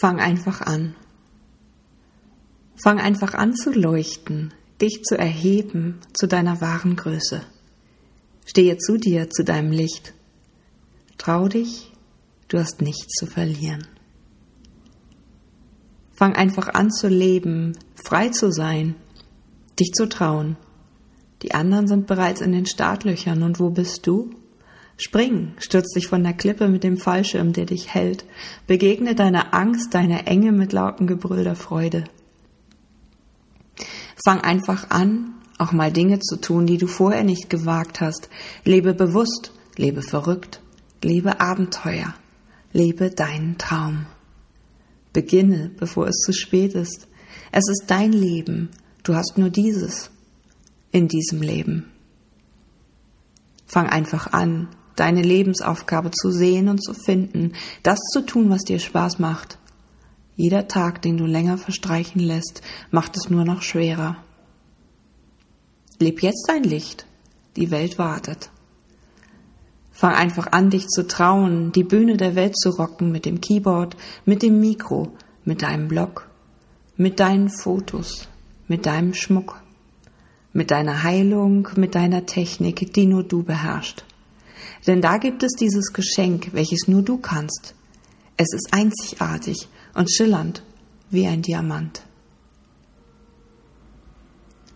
Fang einfach an. Fang einfach an zu leuchten, dich zu erheben zu deiner wahren Größe. Stehe zu dir, zu deinem Licht. Trau dich, du hast nichts zu verlieren. Fang einfach an zu leben, frei zu sein, dich zu trauen. Die anderen sind bereits in den Startlöchern und wo bist du? Spring, stürz dich von der Klippe mit dem Fallschirm, der dich hält. Begegne deiner Angst, deiner Enge mit lautem Gebrüll der Freude. Fang einfach an, auch mal Dinge zu tun, die du vorher nicht gewagt hast. Lebe bewusst, lebe verrückt, lebe Abenteuer, lebe deinen Traum. Beginne, bevor es zu spät ist. Es ist dein Leben. Du hast nur dieses in diesem Leben. Fang einfach an, deine Lebensaufgabe zu sehen und zu finden, das zu tun, was dir Spaß macht. Jeder Tag, den du länger verstreichen lässt, macht es nur noch schwerer. Leb jetzt dein Licht. Die Welt wartet. Fang einfach an, dich zu trauen, die Bühne der Welt zu rocken mit dem Keyboard, mit dem Mikro, mit deinem Blog, mit deinen Fotos, mit deinem Schmuck, mit deiner Heilung, mit deiner Technik, die nur du beherrschst. Denn da gibt es dieses Geschenk, welches nur du kannst. Es ist einzigartig und schillernd wie ein Diamant.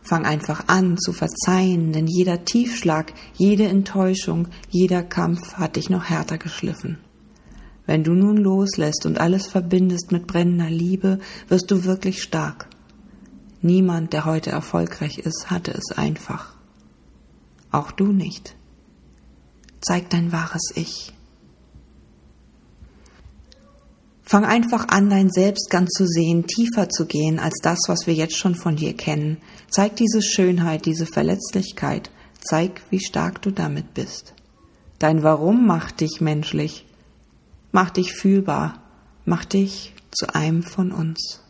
Fang einfach an zu verzeihen, denn jeder Tiefschlag, jede Enttäuschung, jeder Kampf hat dich noch härter geschliffen. Wenn du nun loslässt und alles verbindest mit brennender Liebe, wirst du wirklich stark. Niemand, der heute erfolgreich ist, hatte es einfach. Auch du nicht. Zeig dein wahres Ich. Fang einfach an, dein Selbst ganz zu sehen, tiefer zu gehen als das, was wir jetzt schon von dir kennen. Zeig diese Schönheit, diese Verletzlichkeit. Zeig, wie stark du damit bist. Dein Warum macht dich menschlich, macht dich fühlbar, macht dich zu einem von uns.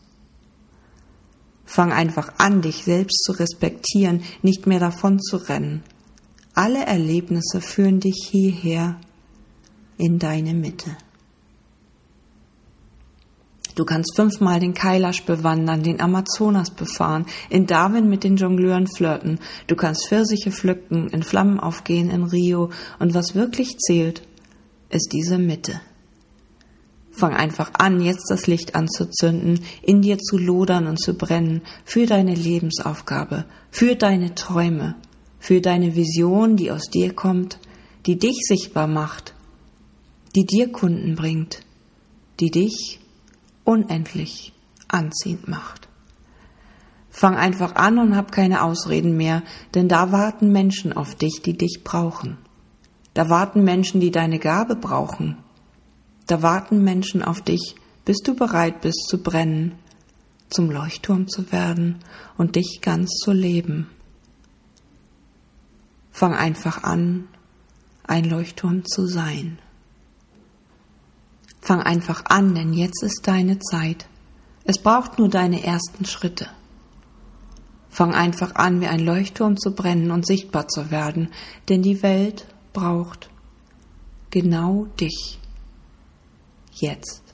Fang einfach an, dich selbst zu respektieren, nicht mehr davon zu rennen. Alle Erlebnisse führen dich hierher in deine Mitte. Du kannst fünfmal den Kailash bewandern, den Amazonas befahren, in Darwin mit den Jongleuren flirten. Du kannst Pfirsiche pflücken, in Flammen aufgehen in Rio. Und was wirklich zählt, ist diese Mitte. Fang einfach an, jetzt das Licht anzuzünden, in dir zu lodern und zu brennen, für deine Lebensaufgabe, für deine Träume, für deine Vision, die aus dir kommt, die dich sichtbar macht, die dir Kunden bringt, die dich unendlich anziehend macht. Fang einfach an und hab keine Ausreden mehr, denn da warten Menschen auf dich, die dich brauchen. Da warten Menschen, die deine Gabe brauchen. Da warten Menschen auf dich, bis du bereit bist zu brennen, zum Leuchtturm zu werden und dich ganz zu leben. Fang einfach an, ein Leuchtturm zu sein. Fang einfach an, denn jetzt ist deine Zeit. Es braucht nur deine ersten Schritte. Fang einfach an, wie ein Leuchtturm zu brennen und sichtbar zu werden, denn die Welt braucht genau dich. Jetzt.